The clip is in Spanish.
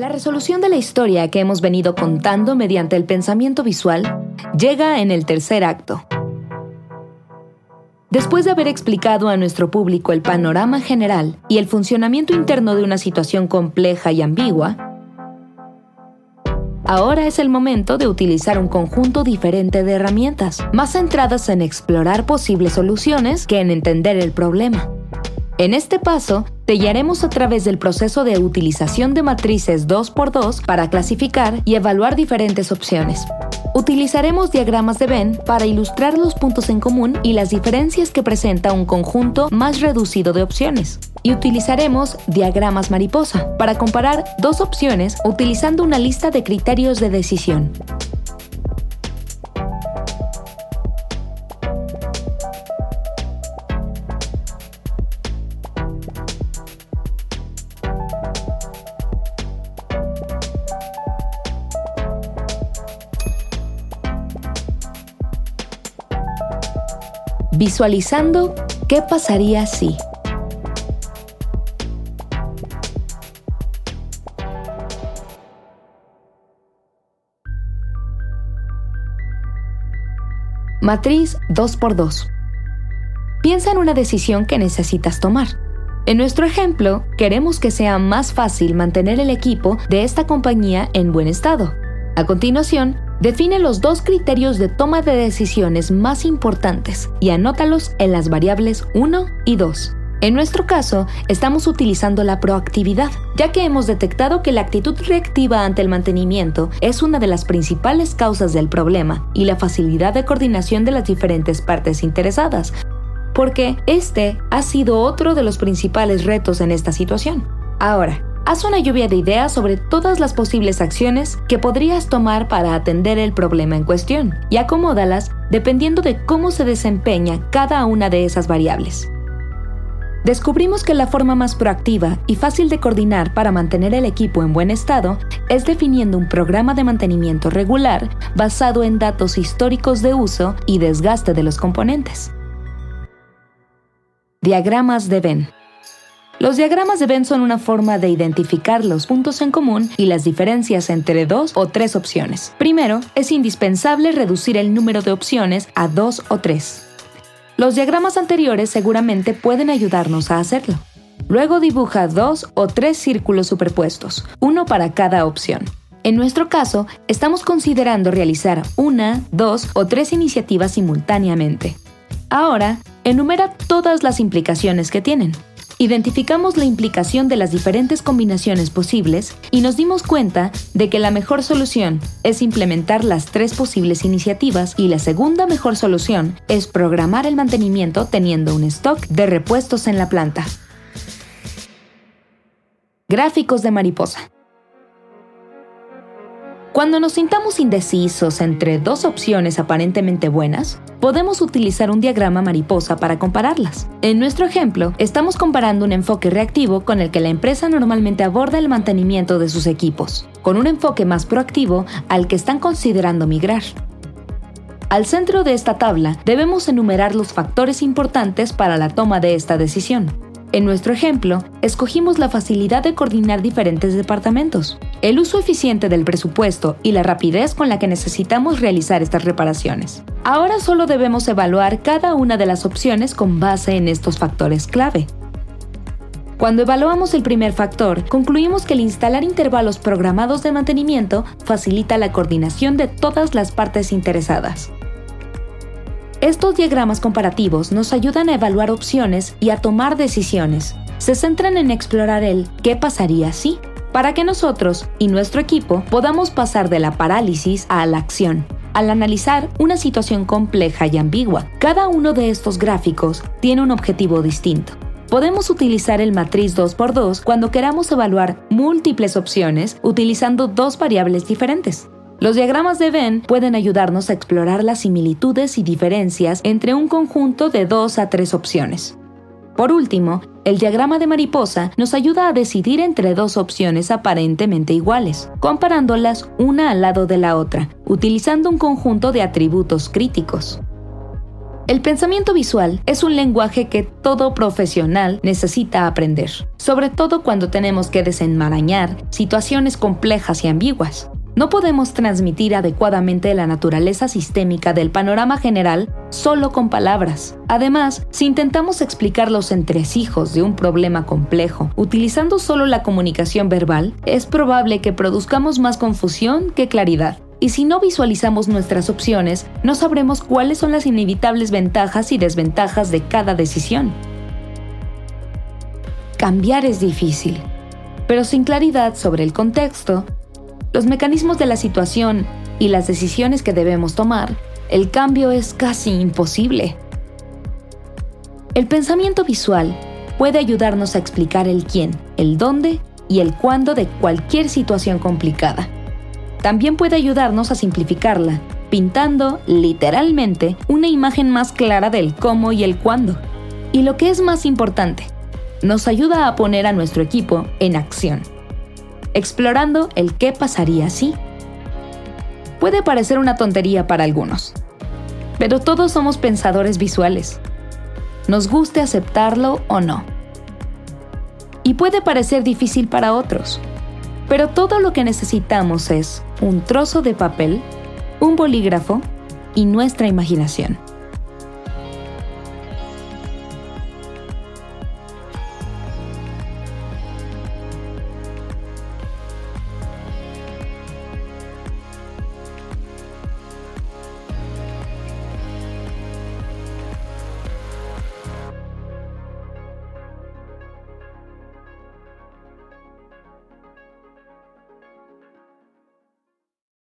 La resolución de la historia que hemos venido contando mediante el pensamiento visual llega en el tercer acto. Después de haber explicado a nuestro público el panorama general y el funcionamiento interno de una situación compleja y ambigua, ahora es el momento de utilizar un conjunto diferente de herramientas, más centradas en explorar posibles soluciones que en entender el problema. En este paso, te a través del proceso de utilización de matrices 2x2 para clasificar y evaluar diferentes opciones. Utilizaremos diagramas de Venn para ilustrar los puntos en común y las diferencias que presenta un conjunto más reducido de opciones. Y utilizaremos diagramas mariposa para comparar dos opciones utilizando una lista de criterios de decisión. Visualizando qué pasaría si. Matriz 2x2. Piensa en una decisión que necesitas tomar. En nuestro ejemplo, queremos que sea más fácil mantener el equipo de esta compañía en buen estado. A continuación, Define los dos criterios de toma de decisiones más importantes y anótalos en las variables 1 y 2. En nuestro caso, estamos utilizando la proactividad, ya que hemos detectado que la actitud reactiva ante el mantenimiento es una de las principales causas del problema y la facilidad de coordinación de las diferentes partes interesadas, porque este ha sido otro de los principales retos en esta situación. Ahora, Haz una lluvia de ideas sobre todas las posibles acciones que podrías tomar para atender el problema en cuestión y acomódalas dependiendo de cómo se desempeña cada una de esas variables. Descubrimos que la forma más proactiva y fácil de coordinar para mantener el equipo en buen estado es definiendo un programa de mantenimiento regular basado en datos históricos de uso y desgaste de los componentes. Diagramas de Venn. Los diagramas de Venn son una forma de identificar los puntos en común y las diferencias entre dos o tres opciones. Primero, es indispensable reducir el número de opciones a dos o tres. Los diagramas anteriores seguramente pueden ayudarnos a hacerlo. Luego dibuja dos o tres círculos superpuestos, uno para cada opción. En nuestro caso, estamos considerando realizar una, dos o tres iniciativas simultáneamente. Ahora, enumera todas las implicaciones que tienen. Identificamos la implicación de las diferentes combinaciones posibles y nos dimos cuenta de que la mejor solución es implementar las tres posibles iniciativas y la segunda mejor solución es programar el mantenimiento teniendo un stock de repuestos en la planta. Gráficos de mariposa. Cuando nos sintamos indecisos entre dos opciones aparentemente buenas, podemos utilizar un diagrama mariposa para compararlas. En nuestro ejemplo, estamos comparando un enfoque reactivo con el que la empresa normalmente aborda el mantenimiento de sus equipos, con un enfoque más proactivo al que están considerando migrar. Al centro de esta tabla debemos enumerar los factores importantes para la toma de esta decisión. En nuestro ejemplo, escogimos la facilidad de coordinar diferentes departamentos, el uso eficiente del presupuesto y la rapidez con la que necesitamos realizar estas reparaciones. Ahora solo debemos evaluar cada una de las opciones con base en estos factores clave. Cuando evaluamos el primer factor, concluimos que el instalar intervalos programados de mantenimiento facilita la coordinación de todas las partes interesadas. Estos diagramas comparativos nos ayudan a evaluar opciones y a tomar decisiones. Se centran en explorar el qué pasaría si, para que nosotros y nuestro equipo podamos pasar de la parálisis a la acción. Al analizar una situación compleja y ambigua, cada uno de estos gráficos tiene un objetivo distinto. Podemos utilizar el matriz 2x2 cuando queramos evaluar múltiples opciones utilizando dos variables diferentes. Los diagramas de Venn pueden ayudarnos a explorar las similitudes y diferencias entre un conjunto de dos a tres opciones. Por último, el diagrama de mariposa nos ayuda a decidir entre dos opciones aparentemente iguales, comparándolas una al lado de la otra, utilizando un conjunto de atributos críticos. El pensamiento visual es un lenguaje que todo profesional necesita aprender, sobre todo cuando tenemos que desenmarañar situaciones complejas y ambiguas. No podemos transmitir adecuadamente la naturaleza sistémica del panorama general solo con palabras. Además, si intentamos explicar los entresijos de un problema complejo utilizando solo la comunicación verbal, es probable que produzcamos más confusión que claridad. Y si no visualizamos nuestras opciones, no sabremos cuáles son las inevitables ventajas y desventajas de cada decisión. Cambiar es difícil, pero sin claridad sobre el contexto, los mecanismos de la situación y las decisiones que debemos tomar, el cambio es casi imposible. El pensamiento visual puede ayudarnos a explicar el quién, el dónde y el cuándo de cualquier situación complicada. También puede ayudarnos a simplificarla, pintando, literalmente, una imagen más clara del cómo y el cuándo. Y lo que es más importante, nos ayuda a poner a nuestro equipo en acción explorando el qué pasaría si. Puede parecer una tontería para algunos, pero todos somos pensadores visuales, nos guste aceptarlo o no. Y puede parecer difícil para otros, pero todo lo que necesitamos es un trozo de papel, un bolígrafo y nuestra imaginación.